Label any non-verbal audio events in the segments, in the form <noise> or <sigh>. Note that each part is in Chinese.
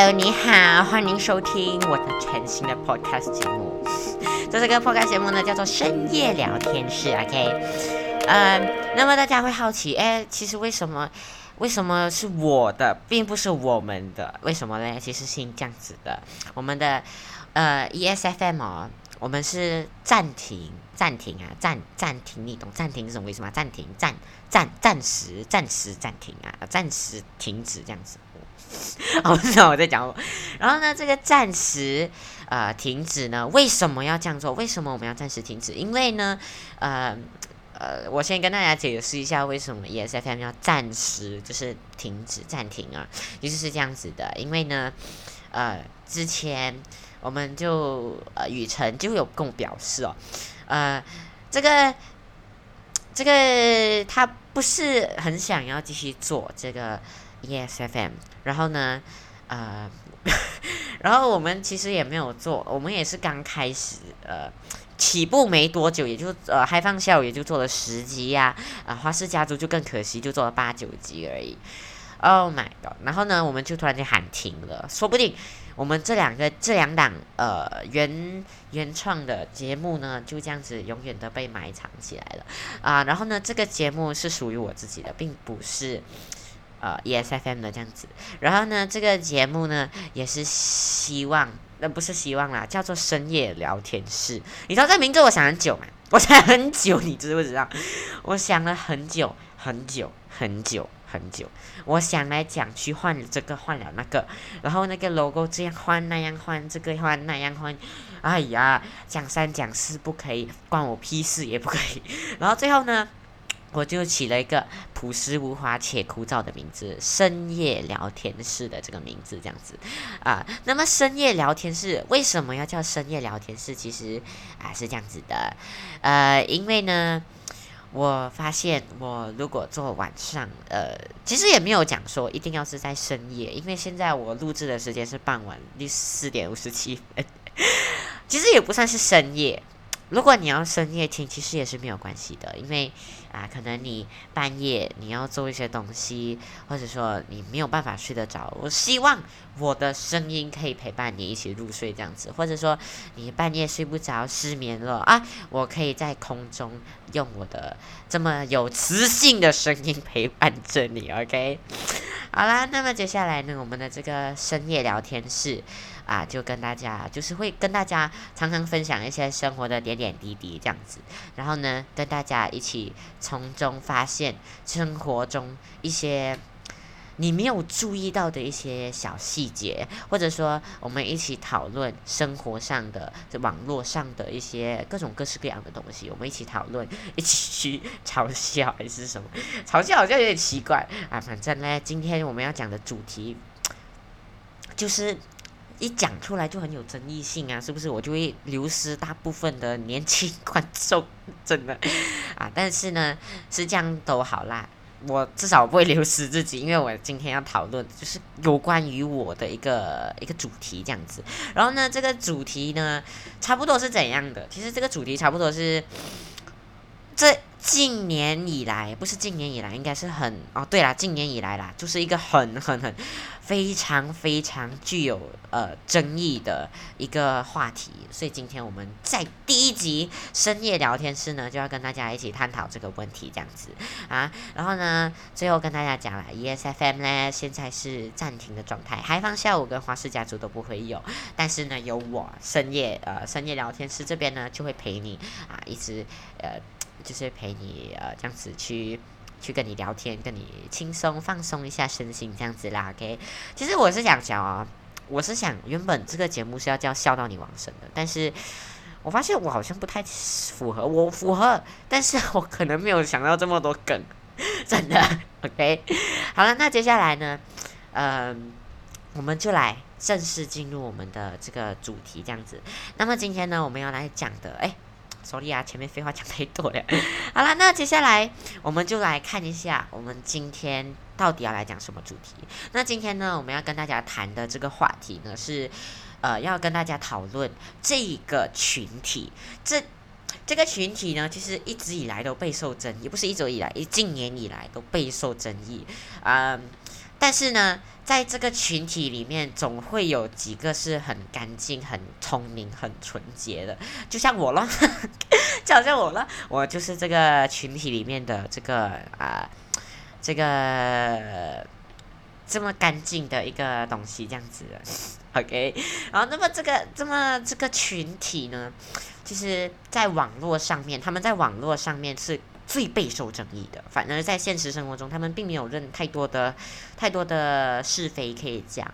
Hello，你好，欢迎收听我的全新的 Podcast 节目。这是个 Podcast 节目呢，叫做深夜聊天室。OK，呃，那么大家会好奇，哎，其实为什么为什么是我的，并不是我们的？为什么呢？其实是这样子的，我们的呃 ESFM 哦，我们是暂停。暂停啊，暂暂停，你懂暂停是什么意思吗？暂停，暂暂暂时暂时暂停啊，暂时停止这样子。<laughs> 我，不知道我在讲什么。然后呢，这个暂时呃停止呢，为什么要这样做？为什么我们要暂时停止？因为呢，呃呃，我先跟大家解释一下为什么 ESFM 要暂时就是停止暂停啊，其实是这样子的，因为呢，呃，之前我们就呃雨辰就有跟我表示哦。呃，这个这个他不是很想要继续做这个 Yes FM，然后呢，呃，<laughs> 然后我们其实也没有做，我们也是刚开始，呃，起步没多久，也就呃，开放下午也就做了十集呀，啊，花式家族就更可惜，就做了八九集而已。Oh my god！然后呢，我们就突然间喊停了，说不定。我们这两个这两档呃原原创的节目呢，就这样子永远的被埋藏起来了啊。然后呢，这个节目是属于我自己的，并不是呃 ESFM 的这样子。然后呢，这个节目呢，也是希望，那不是希望啦，叫做深夜聊天室。你知道这名字我想很久吗？我想很久，你知不知道？我想了很久很久很久。很久，我想来讲去换了这个换了那个，然后那个 logo 这样换那样换，这个换那样换，哎呀，讲三讲四不可以，关我屁事也不可以。然后最后呢，我就起了一个朴实无华且枯燥的名字——深夜聊天室的这个名字，这样子啊。那么深夜聊天室为什么要叫深夜聊天室？其实啊是这样子的，呃，因为呢。我发现，我如果做晚上，呃，其实也没有讲说一定要是在深夜，因为现在我录制的时间是傍晚四点五十七分，其实也不算是深夜。如果你要深夜听，其实也是没有关系的，因为啊，可能你半夜你要做一些东西，或者说你没有办法睡得着。我希望我的声音可以陪伴你一起入睡，这样子，或者说你半夜睡不着、失眠了啊，我可以在空中用我的这么有磁性的声音陪伴着你。OK，好啦，那么接下来呢，我们的这个深夜聊天室。啊，就跟大家，就是会跟大家常常分享一些生活的点点滴滴这样子，然后呢，跟大家一起从中发现生活中一些你没有注意到的一些小细节，或者说我们一起讨论生活上的、网络上的一些各种各式各样的东西，我们一起讨论，一起去嘲笑还是什么？嘲笑好像有点奇怪啊，反正呢，今天我们要讲的主题就是。一讲出来就很有争议性啊，是不是？我就会流失大部分的年轻观众，真的 <laughs> 啊。但是呢，是这样都好啦，我至少不会流失自己，因为我今天要讨论就是有关于我的一个一个主题这样子。然后呢，这个主题呢，差不多是怎样的？其实这个主题差不多是这近年以来，不是近年以来，应该是很哦，对啦，近年以来啦，就是一个很很很。非常非常具有呃争议的一个话题，所以今天我们在第一集深夜聊天室呢，就要跟大家一起探讨这个问题，这样子啊。然后呢，最后跟大家讲了，ESFM 呢现在是暂停的状态，海放下午跟花式家族都不会有，但是呢，有我深夜呃深夜聊天室这边呢就会陪你啊，一直呃就是陪你呃这样子去。去跟你聊天，跟你轻松放松一下身心，这样子啦，OK。其实我是想讲啊，我是想原本这个节目是要叫笑到你往生的，但是我发现我好像不太符合，我符合，但是我可能没有想到这么多梗，<laughs> 真的，OK。好了，那接下来呢，嗯，我们就来正式进入我们的这个主题，这样子。那么今天呢，我们要来讲的，哎。Sorry 啊，前面废话讲太多了。<laughs> 好了，那接下来我们就来看一下，我们今天到底要来讲什么主题。那今天呢，我们要跟大家谈的这个话题呢，是呃，要跟大家讨论这个群体。这这个群体呢，其实一直以来都备受争议，不是一直以来，一近年以来都备受争议。嗯，但是呢，在这个群体里面，总会有几个是很干净、很聪明、很纯洁的，就像我了，<laughs> 就好像我了，我就是这个群体里面的这个啊，这个这么干净的一个东西，这样子的，<laughs> OK。然后，那么这个这么这个群体呢，其实在网络上面，他们在网络上面是。最备受争议的，反而在现实生活中，他们并没有认太多的、太多的是非可以讲。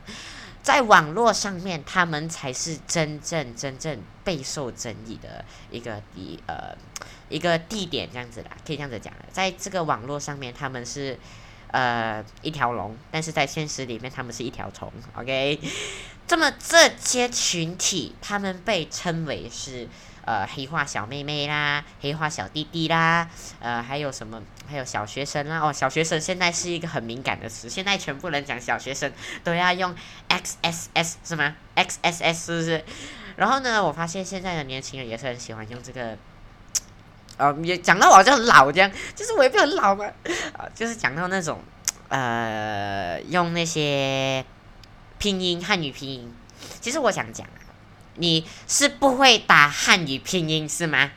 在网络上面，他们才是真正、真正备受争议的一个地呃一个地点，这样子啦，可以这样子讲。在这个网络上面，他们是呃一条龙，但是在现实里面，他们是一条虫。OK，<laughs> 这么这些群体，他们被称为是。呃，黑化小妹妹啦，黑化小弟弟啦，呃，还有什么？还有小学生啦。哦，小学生现在是一个很敏感的词，现在全部人讲小学生都要用 X S S 是吗？X S S 是不是？然后呢，我发现现在的年轻人也是很喜欢用这个，呃，也讲到我好像很老这样，就是我也不很老嘛，啊，<laughs> 就是讲到那种，呃，用那些拼音汉语拼音，其实我想讲。你是不会打汉语拼音是吗？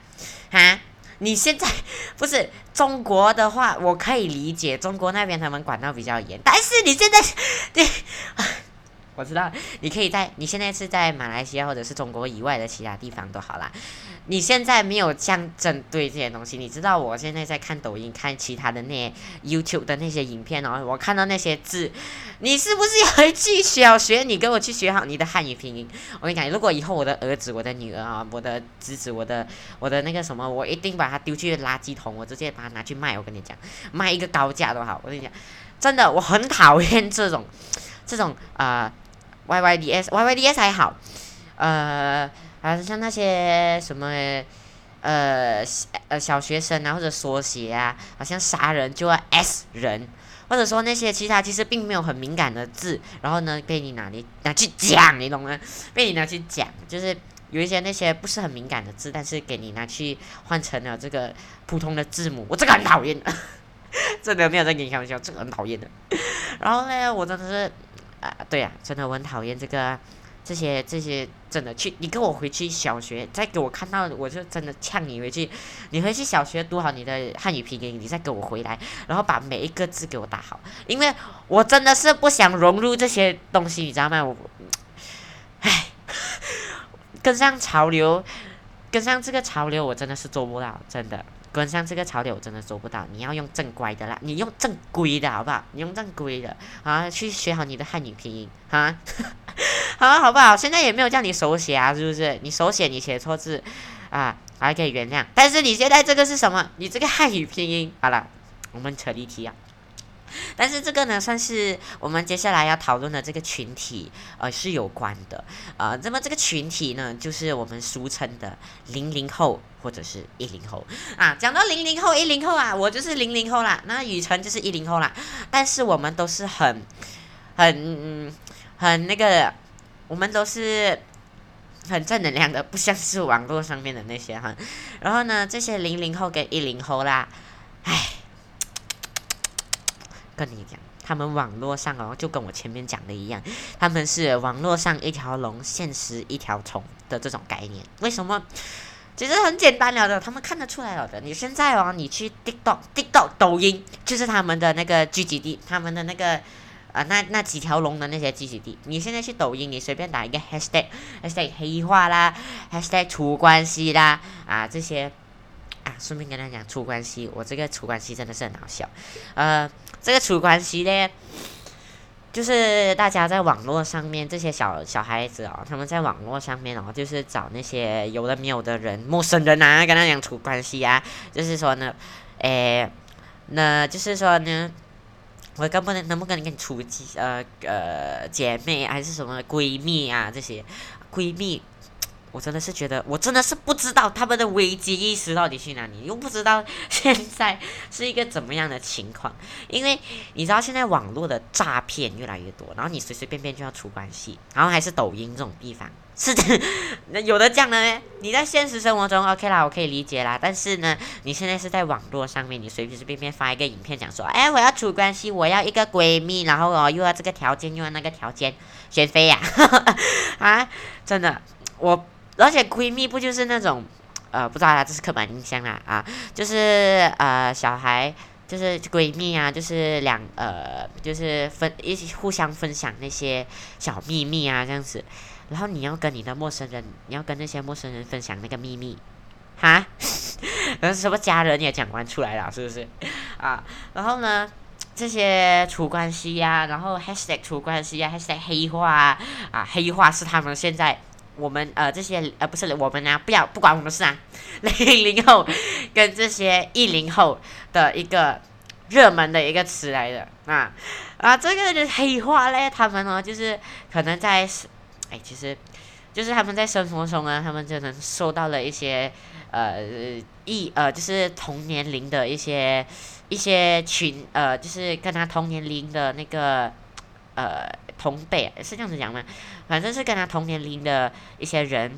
啊，你现在 <laughs> 不是中国的话，我可以理解中国那边他们管到比较严，但是你现在，对，我知道，你可以在你现在是在马来西亚或者是中国以外的其他地方都好啦。你现在没有这样针对这些东西，你知道我现在在看抖音、看其他的那些 YouTube 的那些影片哦，我看到那些字，你是不是要去小学？你跟我去学好你的汉语拼音。我跟你讲，如果以后我的儿子、我的女儿啊、我的侄子、我的我的那个什么，我一定把它丢去垃圾桶，我直接把它拿去卖。我跟你讲，卖一个高价都好。我跟你讲，真的，我很讨厌这种这种啊，YYDS，YYDS 还好，呃。啊，像那些什么，呃，呃，小学生啊，或者缩写啊，好像杀人就要 S 人，或者说那些其他其实并没有很敏感的字，然后呢被你拿你拿去讲，你懂吗？被你拿去讲，就是有一些那些不是很敏感的字，但是给你拿去换成了这个普通的字母，我这个很讨厌的，<laughs> 真的没有在跟你开玩笑，这个很讨厌的。<laughs> 然后呢，我真的是，对呀，真的我很讨厌这个。这些这些真的去，你跟我回去小学，再给我看到，我就真的呛你回去。你回去小学读好你的汉语拼音，你再给我回来，然后把每一个字给我打好，因为我真的是不想融入这些东西，你知道吗？我，唉，跟上潮流，跟上这个潮流，我真的是做不到，真的。跟上这个潮流我真的做不到，你要用正规的啦，你用正规的好不好？你用正规的啊，去学好你的汉语拼音啊，<laughs> 好好不好？现在也没有叫你手写啊，是不是？你手写你写错字啊，还可以原谅，但是你现在这个是什么？你这个汉语拼音，好了，我们扯离题啊。<laughs> 但是这个呢，算是我们接下来要讨论的这个群体，呃，是有关的，呃，那么这个群体呢，就是我们俗称的零零后或者是一零后啊。讲到零零后、一零后啊，我就是零零后啦，那雨辰就是一零后啦。但是我们都是很、很、很那个，我们都是很正能量的，不像是网络上面的那些哈。然后呢，这些零零后跟一零后啦，唉。跟你讲，他们网络上哦，就跟我前面讲的一样，他们是网络上一条龙，现实一条虫的这种概念。为什么？其实很简单了的，他们看得出来了的。你现在哦，你去 TikTok、TikTok、抖音，就是他们的那个聚集地，他们的那个啊，那那几条龙的那些聚集地。你现在去抖音，你随便打一个 Hashtag，Hashtag 黑化啦，Hashtag 处关系啦，啊这些。啊，顺便跟他讲处关系，我这个处关系真的是很好笑。呃，这个处关系呢，就是大家在网络上面这些小小孩子哦，他们在网络上面哦，就是找那些有的没有的人，陌生人啊，跟他讲处关系啊，就是说呢，诶，那就是说呢，我根本能不能跟你处呃呃姐妹还是什么闺蜜啊这些闺蜜。我真的是觉得，我真的是不知道他们的危机意识到底去哪里，又不知道现在是一个怎么样的情况。因为你知道现在网络的诈骗越来越多，然后你随随便便就要出关系，然后还是抖音这种地方，是的，有的这样的呢。你在现实生活中 OK 啦，我可以理解啦。但是呢，你现在是在网络上面，你随随便便发一个影片讲说，哎，我要出关系，我要一个闺蜜，然后哦又要这个条件又要那个条件，选妃呀，啊，真的，我。而且闺蜜不就是那种，呃，不知道啦，这是刻板印象啦啊，就是呃小孩就是闺蜜啊，就是两呃就是分一起互相分享那些小秘密啊这样子，然后你要跟你的陌生人，你要跟那些陌生人分享那个秘密，哈，然 <laughs> 后什么家人也讲完出来了，是不是？啊，然后呢这些处关系呀，然后 hashtag 处关系呀，hashtag 黑化啊，啊黑化是他们现在。我们呃这些呃不是我们啊，不要不管我们事啊，<laughs> 零零后跟这些一零后的一个热门的一个词来的。啊啊这个黑化嘞，他们呢就是可能在哎其实就是他们在生活中呢，他们就能受到了一些呃一呃就是同年龄的一些一些群呃就是跟他同年龄的那个呃。同辈是这样子讲吗？反正是跟他同年龄的一些人，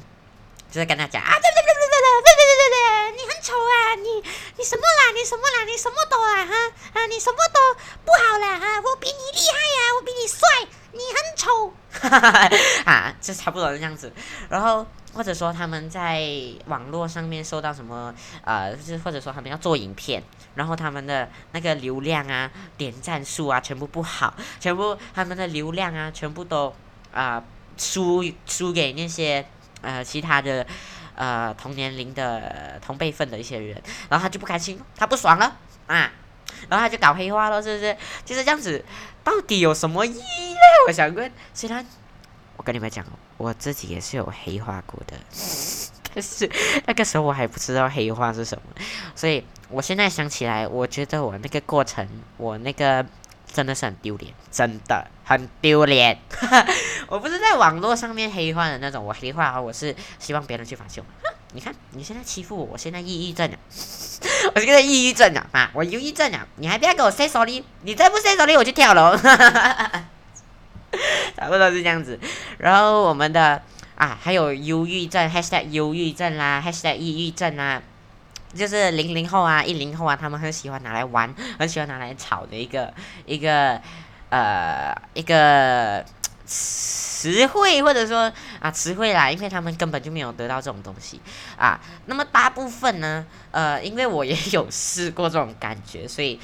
就是跟他讲啊，对对对对对对对对对对，你很丑啊，你你什么啦？你什么啦？你什么都啊哈啊，你什么都不好啦哈，我比你厉害呀，我比你帅，你很丑，<laughs> 啊，就差不多这样子，然后。或者说他们在网络上面受到什么呃，就是或者说他们要做影片，然后他们的那个流量啊、点赞数啊，全部不好，全部他们的流量啊，全部都啊输输给那些呃其他的呃同年龄的同辈分的一些人，然后他就不开心，他不爽了啊，然后他就搞黑化了，是不是？就是这样子，到底有什么意义呢？我想问，虽然。我跟你们讲，我自己也是有黑化过的，<laughs> 但是那个时候我还不知道黑化是什么，所以我现在想起来，我觉得我那个过程，我那个真的是很丢脸，真的很丢脸。<laughs> 我不是在网络上面黑化的那种，我黑化我是希望别人去发现我。你看你现在欺负我，我现在抑郁症了，<laughs> 我现在抑郁症了啊，我忧郁症了，你还不要给我 say sorry，你再不 say sorry 我就跳楼。<laughs> 差不多是这样子，然后我们的啊，还有忧郁症，#hashtag 忧郁症啦，#hashtag 抑郁症啦，就是零零后啊，一零后啊，他们很喜欢拿来玩，很喜欢拿来炒的一个一个呃一个词汇，或者说啊词汇啦，因为他们根本就没有得到这种东西啊。那么大部分呢，呃，因为我也有试过这种感觉，所以。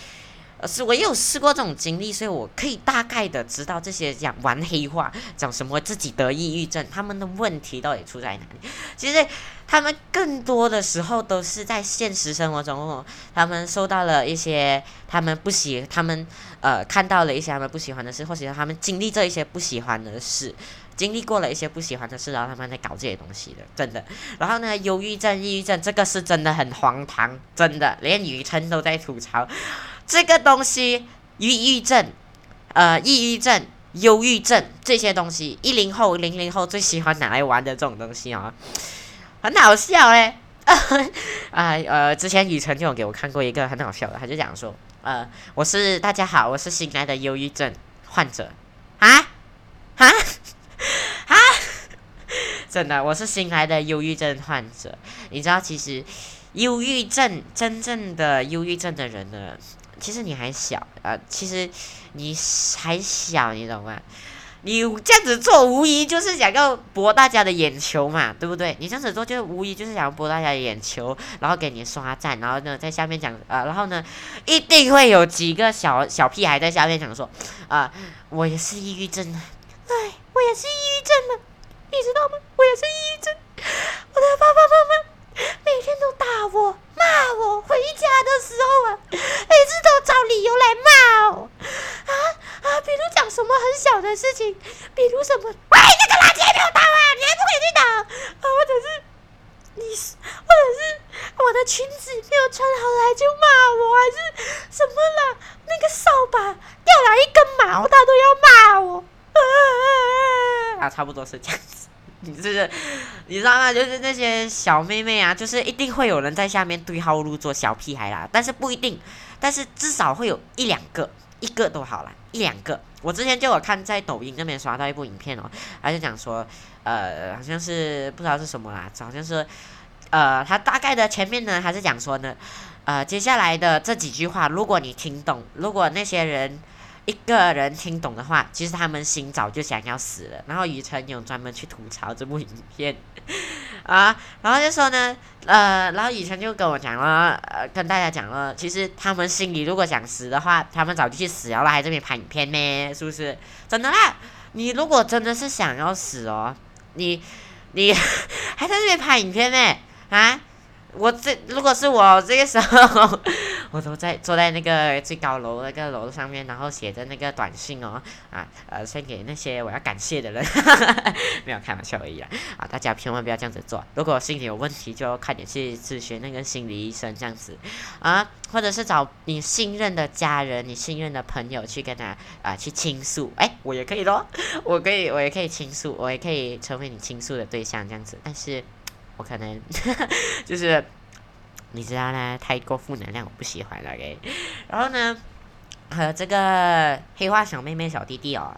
是我也有试过这种经历，所以我可以大概的知道这些讲玩黑话，讲什么自己得抑郁症，他们的问题到底出在哪里？其实他们更多的时候都是在现实生活中，他们受到了一些他们不喜，他们呃看到了一些他们不喜欢的事，或者他们经历这一些不喜欢的事，经历过了一些不喜欢的事，然后他们在搞这些东西的，真的。然后呢，忧郁症、抑郁症，这个是真的很荒唐，真的，连雨辰都在吐槽。这个东西，抑郁症、呃，抑郁症、忧郁症这些东西，一零后、零零后最喜欢拿来玩的这种东西啊，很好笑嘞！啊 <laughs> 呃，之前雨辰就有给我看过一个很好笑的，他就讲说，呃，我是大家好，我是新来的忧郁症患者啊啊啊！<laughs> 真的，我是新来的忧郁症患者。你知道，其实忧郁症真正的忧郁症的人呢？其实你还小啊，其实你还小，你懂吗？你这样子做无疑就是想要博大家的眼球嘛，对不对？你这样子做就无疑就是想要博大家的眼球，然后给你刷赞，然后呢在下面讲啊，然后呢一定会有几个小小屁孩在下面讲说啊，我也是抑郁症啊，哎，我也是抑郁症啊，你知道吗？我也是抑郁症，我的爸爸妈妈。每天都打我、骂我，回家的时候啊，每次都找理由来骂我，啊啊！比如讲什么很小的事情，比如什么，喂，那个垃圾还没有倒啊，你还不回去倒？啊，或者是你，或者是我的裙子没有穿好来就骂我，还是什么了？那个扫把掉了一根毛，他都要骂我，啊，差不多是这样子。你这个你知道吗？就是那些小妹妹啊，就是一定会有人在下面对号入座，小屁孩啦。但是不一定，但是至少会有一两个，一个都好啦，一两个。我之前就有看在抖音那边刷到一部影片哦，他就讲说，呃，好像是不知道是什么啦，好像是，呃，他大概的前面呢，还是讲说呢，呃，接下来的这几句话，如果你听懂，如果那些人。一个人听懂的话，其实他们心早就想要死了。然后雨辰有专门去吐槽这部影片啊，然后就说呢，呃，然后雨辰就跟我讲了，呃，跟大家讲了，其实他们心里如果想死的话，他们早就去死了，还这边拍影片呢，是不是？真的啦，你如果真的是想要死哦，你 <laughs> 你还在这边拍影片呢？啊？我这如果是我这个时候，<laughs> 我都在坐在那个最高楼那个楼上面，然后写着那个短信哦，啊呃，先给那些我要感谢的人，<laughs> 没有开玩笑而已啦，啊，大家千万不要这样子做。如果心里有问题，就快点去咨询那个心理医生这样子，啊，或者是找你信任的家人、你信任的朋友去跟他啊去倾诉，哎，我也可以咯，我可以，我也可以倾诉，我也可以成为你倾诉的对象这样子，但是。我可能 <laughs> 就是你知道呢，太过负能量我不喜欢了给。然后呢，和这个黑化小妹妹小弟弟哦，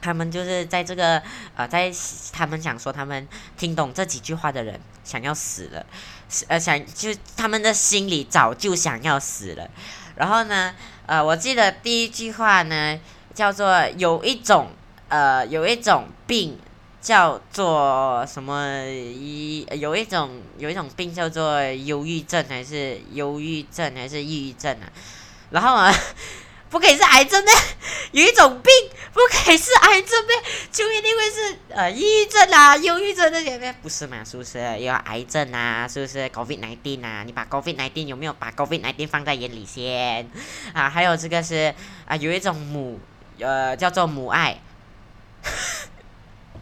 他们就是在这个呃，在他们想说他们听懂这几句话的人想要死了，呃想就他们的心里早就想要死了。然后呢，呃，我记得第一句话呢叫做有一种呃有一种病。叫做什么？一有一种有一种病叫做忧郁症，还是忧郁症，还是抑郁症啊？然后啊，<laughs> 不可以是癌症呢？有一种病不可以是癌症呗？就一定会是呃抑郁症啊、忧郁症那些呗？不是嘛？是不是？有癌症啊？是不是？Covid nineteen 啊？你把 Covid nineteen 有没有把 Covid nineteen 放在眼里先？啊，还有这个是啊，有一种母呃叫做母爱。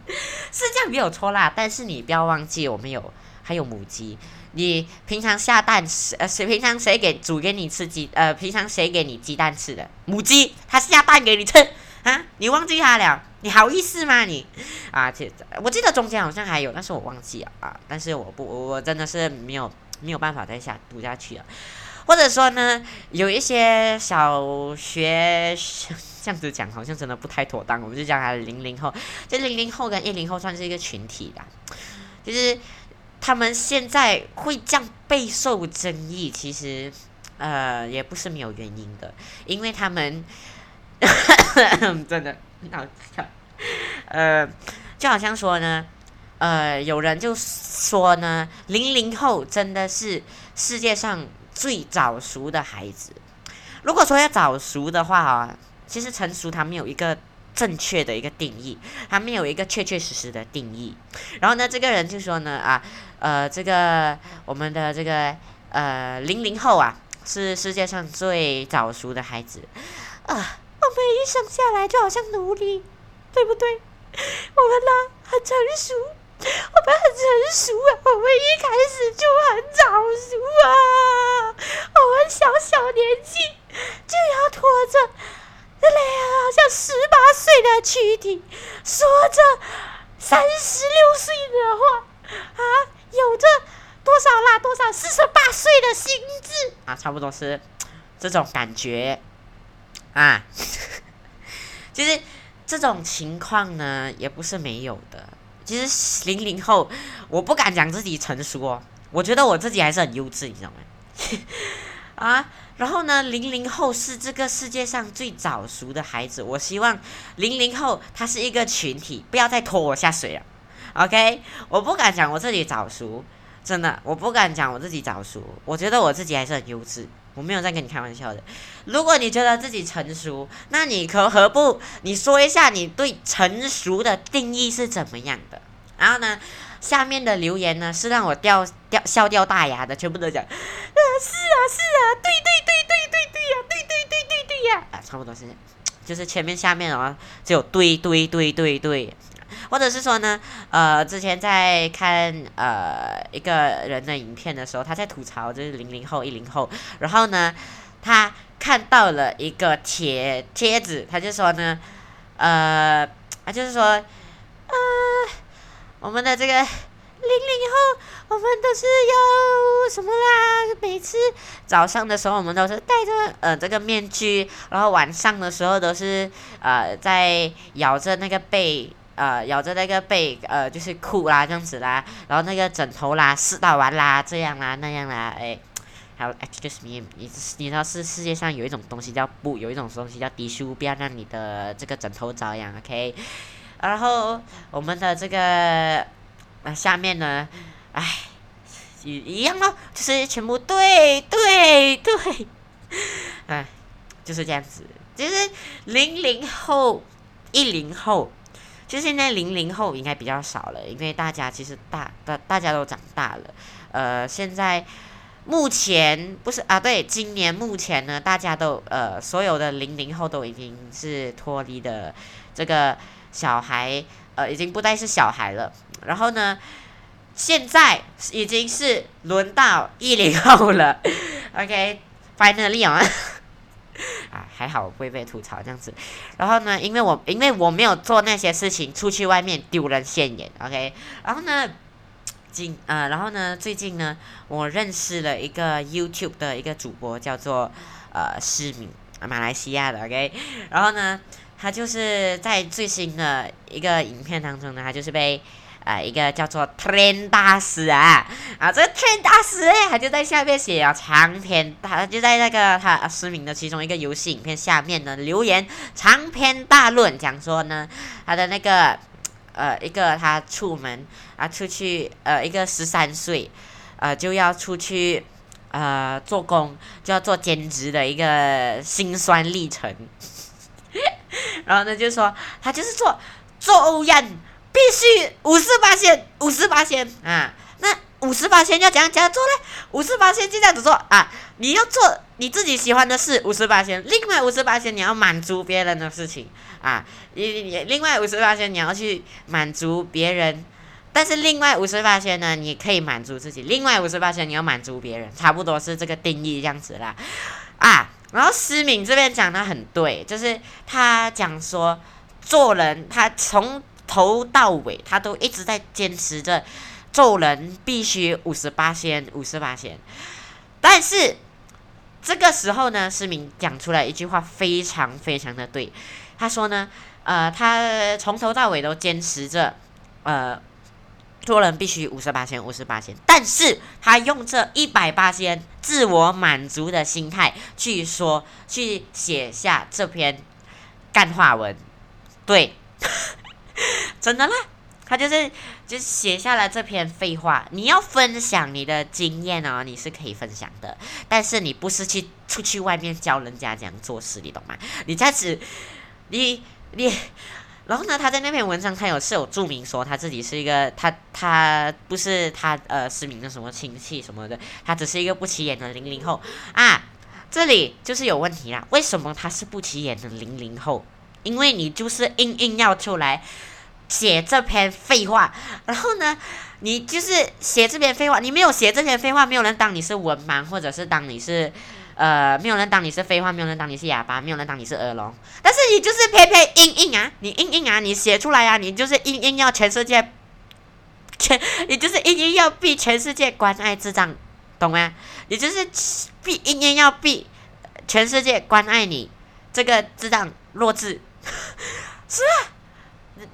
<laughs> 是这样没有错啦，但是你不要忘记，我们有还有母鸡。你平常下蛋谁呃谁平常谁给煮给你吃鸡呃平常谁给你鸡蛋吃的母鸡，它下蛋给你吃啊？你忘记它了？你好意思吗你？啊，这我记得中间好像还有，但是我忘记了啊。但是我不我真的是没有没有办法再下读下去了。或者说呢，有一些小学这样子讲，好像真的不太妥当。我们就讲他零零后，这零零后跟一零后算是一个群体的，就是他们现在会这样备受争议，其实呃也不是没有原因的，因为他们 <coughs> 真的好笑，呃，就好像说呢，呃，有人就说呢，零零后真的是世界上。最早熟的孩子，如果说要早熟的话啊，其实成熟它没有一个正确的一个定义，它没有一个确确实实的定义。然后呢，这个人就说呢啊，呃，这个我们的这个呃零零后啊，是世界上最早熟的孩子啊。我们一生下来就好像奴隶，对不对？<laughs> 我们呢很成熟。我们很成熟啊，我们一开始就很早熟啊，我们小小年纪就要拖着好像十八岁的躯体，说着三十六岁的话啊，有着多少啦？多少四十八岁的心智啊？差不多是这种感觉啊。<laughs> 其实这种情况呢，也不是没有的。其实零零后，我不敢讲自己成熟哦，我觉得我自己还是很幼稚，你知道吗？<laughs> 啊，然后呢，零零后是这个世界上最早熟的孩子，我希望零零后他是一个群体，不要再拖我下水了，OK？我不敢讲我自己早熟，真的，我不敢讲我自己早熟，我觉得我自己还是很优质。我没有在跟你开玩笑的。如果你觉得自己成熟，那你可何不你说一下你对成熟的定义是怎么样的？然后呢，下面的留言呢是让我掉掉笑掉大牙的，全部都讲，啊是啊是啊，对对对对对对呀，对对对对对呀，啊差不多是，就是前面下面啊只有对对对对对。或者是说呢，呃，之前在看呃一个人的影片的时候，他在吐槽就是零零后、一零后，然后呢，他看到了一个帖帖子，他就说呢，呃，他就是说，呃，我们的这个零零后，我们都是要什么啦？每次早上的时候，我们都是戴着呃这个面具，然后晚上的时候都是呃在咬着那个被。呃，咬着那个被，呃，就是哭啦，这样子啦，然后那个枕头啦，撕到完啦，这样啦，那样啦，哎，还有，excuse me，你你知道是世界上有一种东西叫布，有一种东西叫滴书，不要让你的这个枕头遭殃，OK？然后我们的这个，啊，下面呢，哎，一一样咯，就是全部对对对，哎，<laughs> 就是这样子，其实零零后，一零后。其实现在零零后应该比较少了，因为大家其实大大大家都长大了。呃，现在目前不是啊，对，今年目前呢，大家都呃，所有的零零后都已经是脱离的这个小孩，呃，已经不再是小孩了。然后呢，现在已经是轮到一零后了。<laughs> OK，finally 啊。<laughs> 啊，还好不会被吐槽这样子。然后呢，因为我因为我没有做那些事情，出去外面丢人现眼，OK。然后呢，今呃，然后呢，最近呢，我认识了一个 YouTube 的一个主播，叫做呃诗敏，马来西亚的，OK。然后呢，他就是在最新的一个影片当中呢，他就是被。啊，一个叫做 Trend 大师啊，啊，这个 Trend 大师哎，他就在下面写啊长篇，他就在那个他失明的其中一个游戏影片下面呢留言长篇大论，讲说呢他的那个呃一个他出门啊出去呃一个十三岁呃就要出去呃做工就要做兼职的一个辛酸历程，然后呢就说他就是做做欧阳。必须五十八仙，五十八仙啊！那五十八仙要怎样怎样做呢？五十八仙就这样子做啊！你要做你自己喜欢的事，五十八仙；另外五十八仙你要满足别人的事情啊！你你另外五十八仙你要去满足别人，但是另外五十八仙呢，你可以满足自己。另外五十八仙你要满足别人，差不多是这个定义这样子啦啊！然后思敏这边讲的很对，就是他讲说做人，他从头到尾，他都一直在坚持着做人必须五十八先，五十八先。但是这个时候呢，思敏讲出来一句话，非常非常的对。他说呢，呃，他从头到尾都坚持着，呃，做人必须五十八千，五十八千。但是他用这一百八千自我满足的心态去说，去写下这篇干话文，对。<laughs> 真的啦，他就是就写下了这篇废话。你要分享你的经验哦，你是可以分享的，但是你不是去出去外面教人家怎样做事，你懂吗？你在此，你你，然后呢？他在那篇文章，他有是有注明说他自己是一个他他不是他呃失明的什么亲戚什么的，他只是一个不起眼的零零后啊。这里就是有问题啦，为什么他是不起眼的零零后？因为你就是硬硬要出来写这篇废话，然后呢，你就是写这篇废话，你没有写这篇废话，没有人当你是文盲，或者是当你是呃，没有人当你是废话，没有人当你是哑巴，没有人当你是耳聋，但是你就是偏偏硬硬啊，你硬硬啊，你写出来啊，你就是硬硬要全世界全，你就是硬硬要逼全世界关爱智障，懂吗？你就是逼硬硬要逼全世界关爱你这个智障弱智。是啊，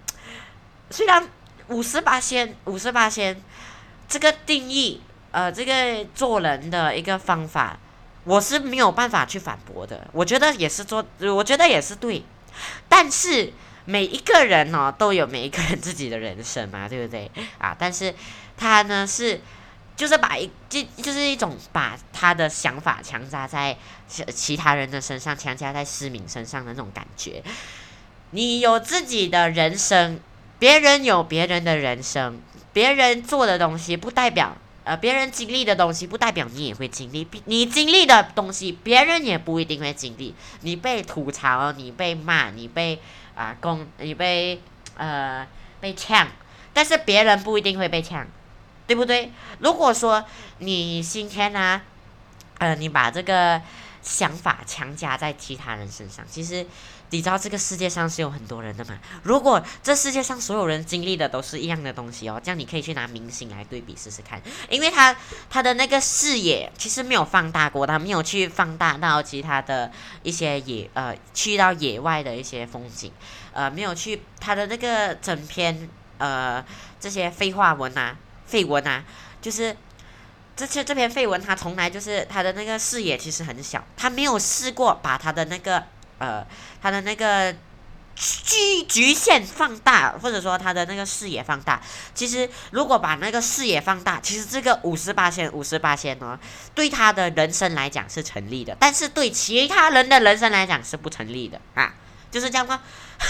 虽然五十八仙，五十八仙这个定义，呃，这个做人的一个方法，我是没有办法去反驳的。我觉得也是做，我觉得也是对。但是每一个人呢，都有每一个人自己的人生嘛，<laughs> 对不对啊？但是他呢是，就是把一就就是一种把他的想法强加在其他人的身上，强加在思敏身上的那种感觉。你有自己的人生，别人有别人的人生，别人做的东西不代表，呃，别人经历的东西不代表你也会经历，你经历的东西别人也不一定会经历。你被吐槽，你被骂，你被啊攻，你被呃被呛，但是别人不一定会被呛，对不对？如果说你今天呢，呃，你把这个。想法强加在其他人身上，其实你知道这个世界上是有很多人的嘛？如果这世界上所有人经历的都是一样的东西哦，这样你可以去拿明星来对比试试看，因为他他的那个视野其实没有放大过，他没有去放大到其他的一些野呃去到野外的一些风景，呃没有去他的那个整篇呃这些废话文啊废文啊，就是这些这篇废文他从来就是他的那个视野其实很小，他没有试过把他的那个。呃，他的那个局局限放大，或者说他的那个视野放大，其实如果把那个视野放大，其实这个五十八线五十八线哦，对他的人生来讲是成立的，但是对其他人的人生来讲是不成立的啊，就是这样吗？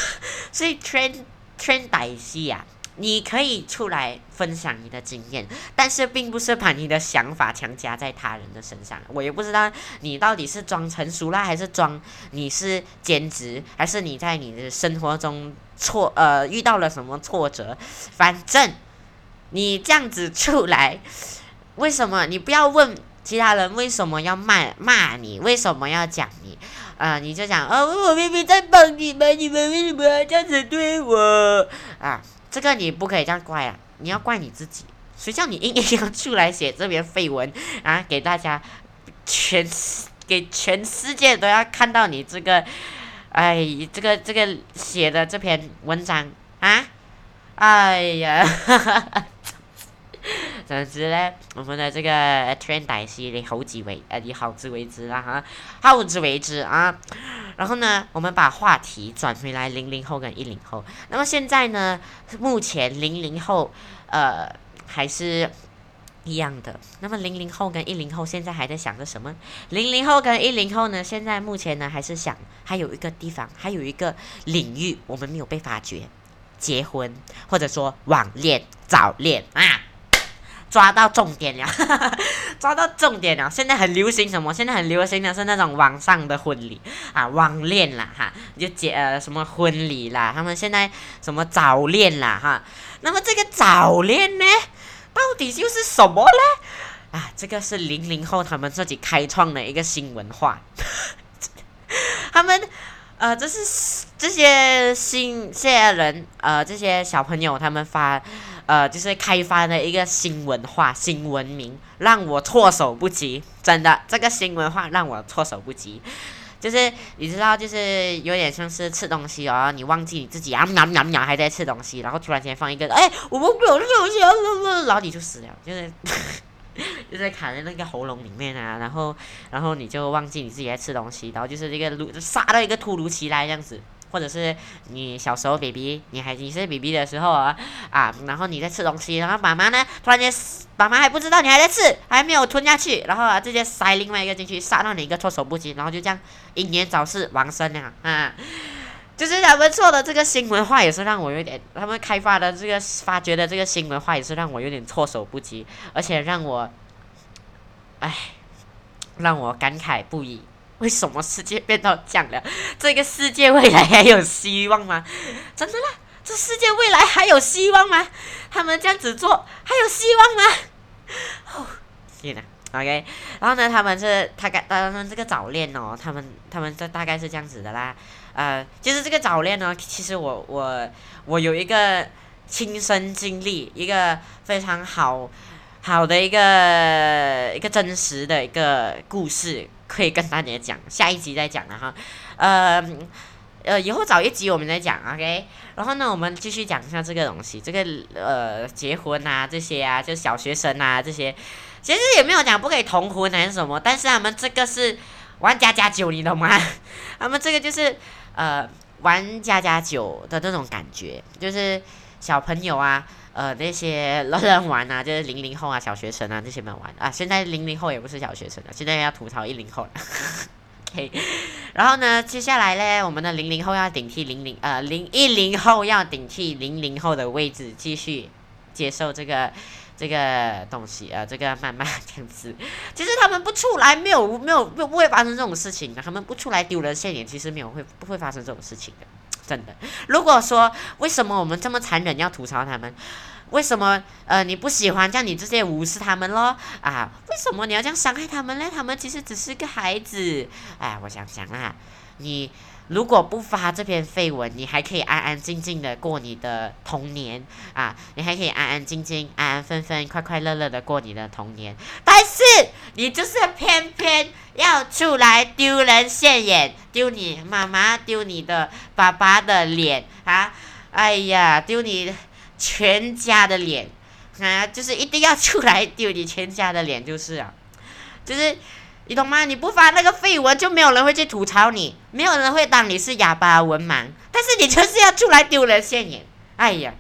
<laughs> 所以圈圈歹戏呀。你可以出来分享你的经验，但是并不是把你的想法强加在他人的身上。我也不知道你到底是装成熟了，还是装你是兼职，还是你在你的生活中挫呃遇到了什么挫折。反正你这样子出来，为什么你不要问其他人为什么要骂骂你，为什么要讲你？啊，你就讲哦，我明明在帮你们，你们为什么要这样子对我啊？这个你不可以这样怪啊！你要怪你自己，谁叫你硬要出来写这篇废文啊？给大家全 <laughs> 给全世界都要看到你这个，哎，这个这个写的这篇文章啊！哎呀，<laughs> 总之呢，我们的这个 trend 系以好自为，呃，以好自为之啦哈，好自为之啊。然后呢，我们把话题转回来，零零后跟一零后。那么现在呢，目前零零后，呃，还是一样的。那么零零后跟一零后现在还在想着什么？零零后跟一零后呢，现在目前呢，还是想还有一个地方，还有一个领域，我们没有被发掘，结婚或者说网恋、早恋啊。抓到重点了，<laughs> 抓到重点了。现在很流行什么？现在很流行的是那种网上的婚礼啊，网恋啦哈，就结呃什么婚礼啦，他们现在什么早恋啦哈。那么这个早恋呢，到底又是什么呢？啊，这个是零零后他们自己开创的一个新文化，<laughs> 他们。呃，这是这些新这些人，呃，这些小朋友他们发，呃，就是开发的一个新文化、新文明，让我措手不及。真的，这个新文化让我措手不及。就是你知道，就是有点像是吃东西哦，你忘记你自己啊，喵喵喵还在吃东西，然后突然间放一个，哎，我们不有吃东西啊，然后你就死了，<laughs> 就是。就在卡在那个喉咙里面啊，然后，然后你就忘记你自己在吃东西，然后就是这个突杀到一个突如其来这样子，或者是你小时候 baby，你还你是 baby 的时候啊啊，然后你在吃东西，然后妈妈呢突然间，妈妈还不知道你还在吃，还没有吞下去，然后啊直接塞另外一个进去，杀到你一个措手不及，然后就这样英年早逝亡生了啊。就是他们做的这个新文化也是让我有点，他们开发的这个发掘的这个新文化也是让我有点措手不及，而且让我，唉，让我感慨不已。为什么世界变到这样了？这个世界未来还有希望吗？<laughs> 真的啦，这世界未来还有希望吗？他们这样子做还有希望吗？<laughs> 哦，天呐 o k 然后呢，他们是他该他们这个早恋哦，他们他们这大概是这样子的啦。呃，其实这个早恋呢，其实我我我有一个亲身经历，一个非常好好的一个一个真实的一个故事，可以跟大家讲，下一集再讲了哈。呃呃，以后找一集我们再讲，OK。然后呢，我们继续讲一下这个东西，这个呃结婚啊这些啊，就小学生啊这些，其实也没有讲不可以同婚还是什么，但是他们这个是玩家家酒，你懂吗？<laughs> 他们这个就是。呃，玩家家酒的那种感觉，就是小朋友啊，呃，那些老人玩啊，<laughs> 就是零零后啊，小学生啊，这些们玩啊。现在零零后也不是小学生了，现在要吐槽一零后了。<laughs> OK，然后呢，接下来呢，我们的零零后要顶替零零呃零一零后要顶替零零后的位置，继续接受这个。这个东西啊，这个慢慢这样子，其实他们不出来，没有没有不不会发生这种事情的。他们不出来丢人现眼，其实没有会不会发生这种事情的，真的。如果说为什么我们这么残忍要吐槽他们？为什么呃你不喜欢这样你直接无视他们咯？啊？为什么你要这样伤害他们呢？他们其实只是个孩子。哎，我想想啊，你如果不发这篇绯闻，你还可以安安静静的过你的童年啊，你还可以安安静静、安安分分、快快乐乐的过你的童年。但是你就是偏偏要出来丢人现眼，丢你妈妈、丢你的爸爸的脸啊！哎呀，丢你全家的脸啊！就是一定要出来丢你全家的脸，就是啊，就是你懂吗？你不发那个绯闻，就没有人会去吐槽你，没有人会当你是哑巴文盲。但是你就是要出来丢人现眼，哎呀！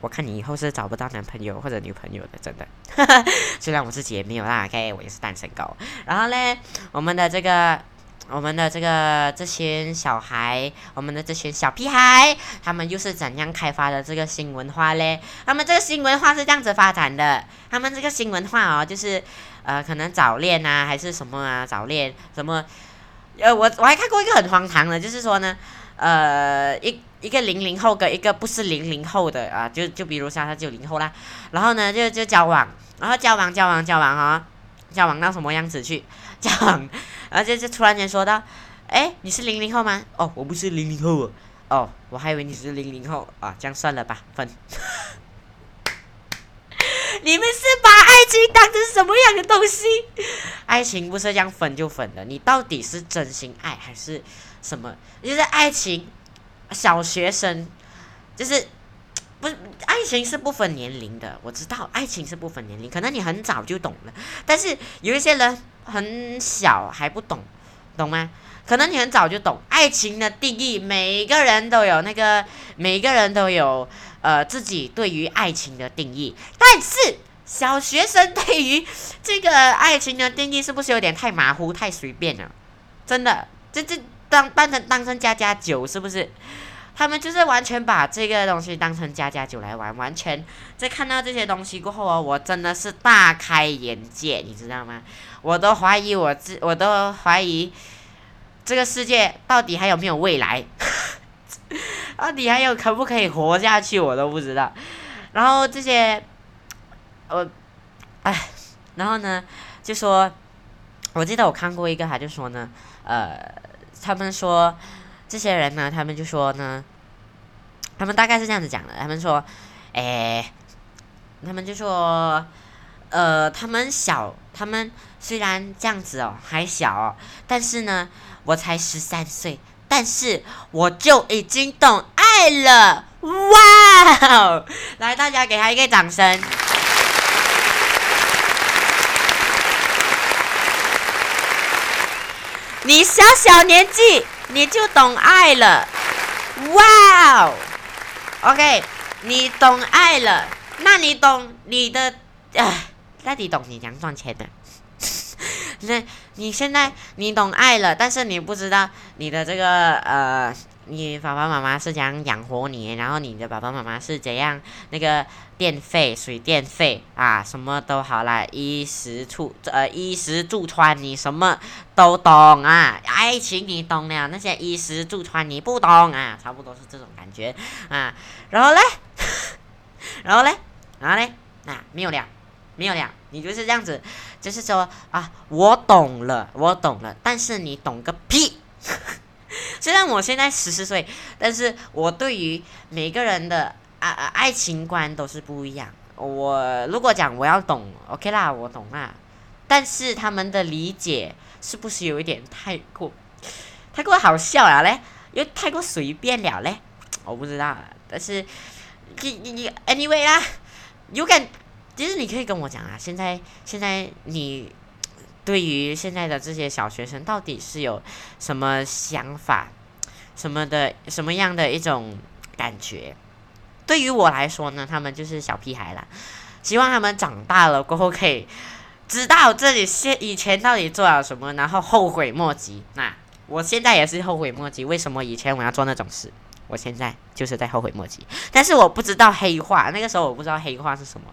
我看你以后是找不到男朋友或者女朋友的，真的。<laughs> 虽然我自己也没有啦，OK，我也是单身狗。然后呢，我们的这个。我们的这个这些小孩，我们的这群小屁孩，他们又是怎样开发的这个新文化嘞？他们这个新文化是这样子发展的。他们这个新文化哦，就是呃，可能早恋啊，还是什么啊？早恋什么？呃，我我还看过一个很荒唐的，就是说呢，呃，一一个零零后跟一个不是零零后的啊，就就比如像他九零后啦，然后呢就就交往，然后交往交往交往哈，交往到什么样子去？交往。而且就突然间说到，哎，你是零零后吗？哦，我不是零零后哦，哦，我还以为你是零零后啊，这样算了吧，分。<laughs> 你们是把爱情当成什么样的东西？爱情不是这样分就分的，你到底是真心爱还是什么？就是爱情，小学生，就是不，爱情是不分年龄的。我知道爱情是不分年龄，可能你很早就懂了，但是有一些人。很小还不懂，懂吗？可能你很早就懂爱情的定义。每个人都有那个，每个人都有呃自己对于爱情的定义。但是小学生对于这个爱情的定义是不是有点太马虎、太随便了？真的，这这当当成当成加加酒是不是？他们就是完全把这个东西当成家家酒来玩，完全在看到这些东西过后啊，我真的是大开眼界，你知道吗？我都怀疑我自，我都怀疑这个世界到底还有没有未来，<laughs> 到底还有可不可以活下去，我都不知道。然后这些，我，哎，然后呢，就说，我记得我看过一个，他就说呢，呃，他们说这些人呢，他们就说呢，他们大概是这样子讲的，他们说，哎，他们就说。呃，他们小，他们虽然这样子哦，还小哦，但是呢，我才十三岁，但是我就已经懂爱了，哇！来，大家给他一个掌声。你小小年纪你就懂爱了，哇！OK，你懂爱了，那你懂你的哎，那你懂你怎样赚钱的？<laughs> 那你现在你懂爱了，但是你不知道你的这个呃，你爸爸妈妈是怎样养活你，然后你的爸爸妈妈是怎样那个电费、水电费啊，什么都好啦，衣食住呃衣食住穿你什么都懂啊，爱情你懂了，那些衣食住穿你不懂啊，差不多是这种感觉啊。然后嘞，然后嘞，然后嘞，啊，没有了。没有了，你就是这样子，就是说啊，我懂了，我懂了，但是你懂个屁！<laughs> <laughs> 虽然我现在十四岁，但是我对于每个人的啊啊爱情观都是不一样。我如果讲我要懂，OK 啦，我懂啦，但是他们的理解是不是有一点太过太过好笑了嘞？又太过随便了嘞？我不知道，但是你你你 anyway 啦，you can。其实你可以跟我讲啊，现在现在你对于现在的这些小学生到底是有什么想法，什么的什么样的一种感觉？对于我来说呢，他们就是小屁孩啦。希望他们长大了过后可以知道这里现以前到底做了什么，然后后悔莫及。那我现在也是后悔莫及，为什么以前我要做那种事？我现在就是在后悔莫及。但是我不知道黑化，那个时候我不知道黑化是什么。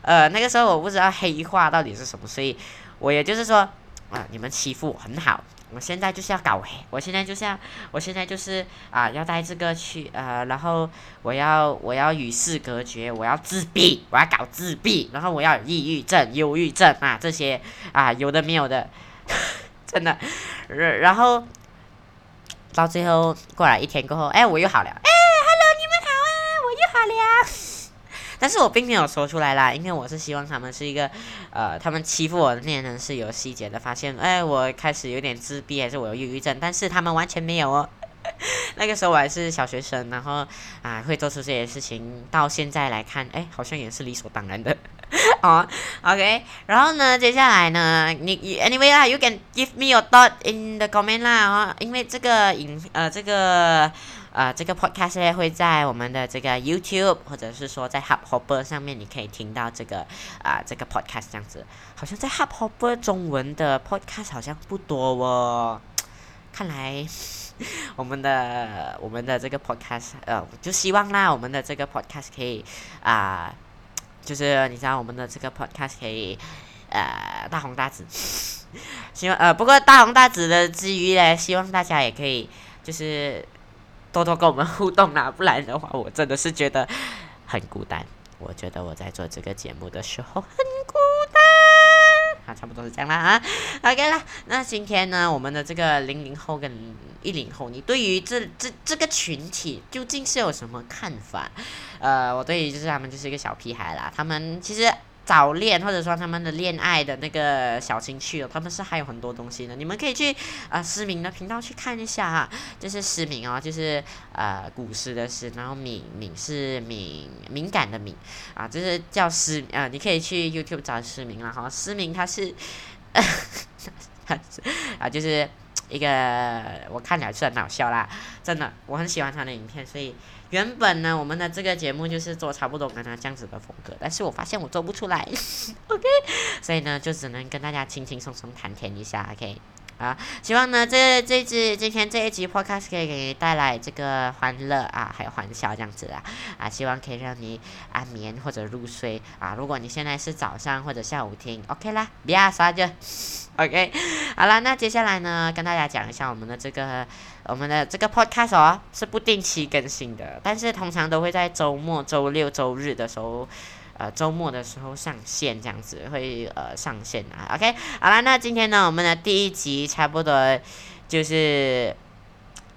呃，那个时候我不知道黑化到底是什么，所以我也就是说，啊，你们欺负我很好，我现在就是要搞，我现在就是要，我现在就是啊，要带这个去，呃，然后我要我要与世隔绝，我要自闭，我要搞自闭，然后我要抑郁症、忧郁症啊，这些啊，有的没有的，<laughs> 真的，然然后到最后过了一天过后，哎，我又好了。哎，Hello，你们好啊，我又好了。但是我并没有说出来啦，因为我是希望他们是一个，呃，他们欺负我的那人是有细节的发现，哎，我开始有点自闭，还是我有抑郁症，但是他们完全没有哦。<laughs> 那个时候我还是小学生，然后啊会做出这些事情，到现在来看，哎，好像也是理所当然的。<laughs> 哦，OK，然后呢，接下来呢，你 Anyway 啦，You can give me your thought in the comment 啦，因为这个影呃这个呃这个 podcast 会在我们的这个 YouTube 或者是说在 Hubhopper 上面，你可以听到这个啊这个 podcast 这样子，好像在 Hubhopper 中文的 podcast 好像不多哦，看来。<laughs> 我们的我们的这个 podcast，呃，就希望啦，我们的这个 podcast 可以啊，就是你知道我们的这个 podcast 可以呃大红大紫，希望呃不过大红大紫的之余呢，希望大家也可以就是多多跟我们互动啦，不然的话我真的是觉得很孤单。我觉得我在做这个节目的时候很孤单。啊，差不多是这样啦啊，OK 啦，那今天呢，我们的这个零零后跟一零后，你对于这这这个群体究竟是有什么看法？呃，我对于就是他们就是一个小屁孩啦，他们其实。早恋或者说他们的恋爱的那个小情趣哦，他们是还有很多东西的，你们可以去啊思明的频道去看一下哈，就是思明哦，就是呃古诗的诗，然后敏敏是敏敏感的敏啊，就是叫思呃，你可以去 YouTube 找思明了哈，思明他是 <laughs> 啊就是一个我看起来是很好笑啦，真的我很喜欢他的影片，所以。原本呢，我们的这个节目就是做差不多跟他这样子的风格，但是我发现我做不出来，<laughs> OK，所以呢，就只能跟大家轻轻松松谈天一下，OK，啊，希望呢这这支今天这一集 Podcast 可以给你带来这个欢乐啊，还有欢笑这样子啊，啊，希望可以让你安眠或者入睡啊，如果你现在是早上或者下午听，OK 啦，不要刷就。OK，好了，那接下来呢，跟大家讲一下我们的这个我们的这个 Podcast 哦，是不定期更新的，但是通常都会在周末、周六、周日的时候，呃，周末的时候上线，这样子会呃上线啊。OK，好了，那今天呢，我们的第一集差不多就是。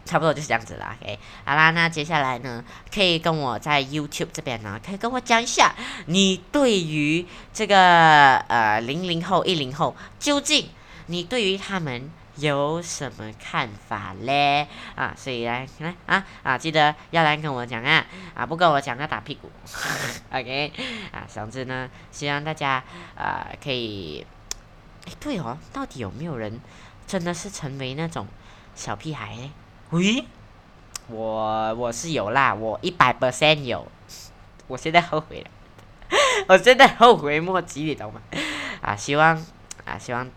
差不多就是这样子了，OK，好啦，那接下来呢，可以跟我在 YouTube 这边呢，可以跟我讲一下，你对于这个呃零零后、一零后，究竟你对于他们有什么看法嘞？啊，所以来来啊啊，记得要来跟我讲啊啊，不跟我讲要打屁股，<laughs> OK，啊，总之呢，希望大家啊可以，哎，对哦，到底有没有人真的是成为那种小屁孩嘞？喂，我我是有啦，我一百 percent 有，我现在后悔了，<laughs> 我现在后悔莫及，你懂吗？啊，希望啊，希望。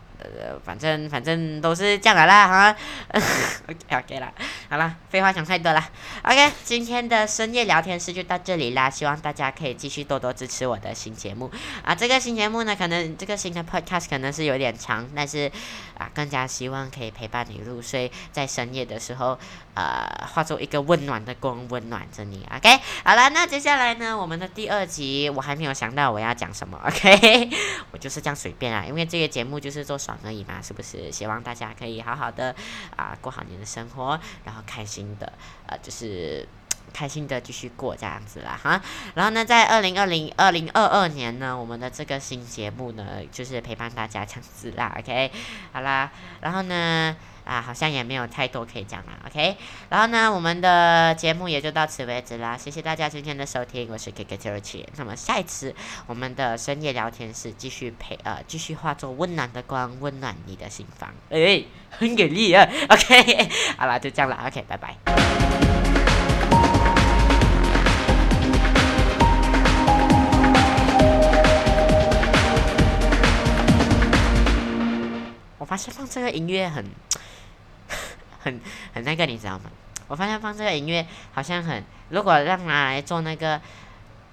呃，反正反正都是这样的啦哈，OK <laughs> OK 了，好了，废话讲太多了，OK，今天的深夜聊天室就到这里啦，希望大家可以继续多多支持我的新节目。啊，这个新节目呢，可能这个新的 Podcast 可能是有点长，但是啊，更加希望可以陪伴你入睡，在深夜的时候，呃，化作一个温暖的光，温暖着你，OK，好了，那接下来呢，我们的第二集我还没有想到我要讲什么，OK，<laughs> 我就是这样随便啊，因为这个节目就是做。爽而已嘛，是不是？希望大家可以好好的啊，过好你的生活，然后开心的，呃，就是开心的继续过这样子啦，哈。然后呢，在二零二零二零二二年呢，我们的这个新节目呢，就是陪伴大家这样子啦，OK，好啦，然后呢。啊，好像也没有太多可以讲了，OK。然后呢，我们的节目也就到此为止啦，谢谢大家今天的收听，我是 K K T R T。那么下一次我们的深夜聊天室继续陪呃，继续化作温暖的光，温暖你的心房，哎，很给力啊，OK。好了，就这样了，OK，拜拜。发现放这个音乐很，<laughs> 很很那个，你知道吗？我发现放这个音乐好像很，如果让拿来做那个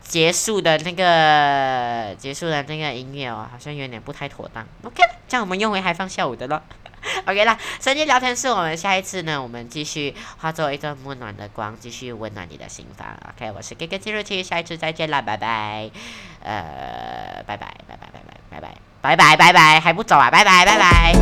结束的那个结束的那个音乐哦，好像有点不太妥当。OK，这样我们用回还放下午的咯。<laughs> OK 啦，深夜聊天室，我们下一次呢，我们继续化作一段温暖的光，继续温暖你的心房。OK，我是 GG 记录器，下一次再见啦，拜拜，呃，拜拜，拜拜，拜拜，拜拜。拜拜拜拜还不走啊？拜拜拜拜。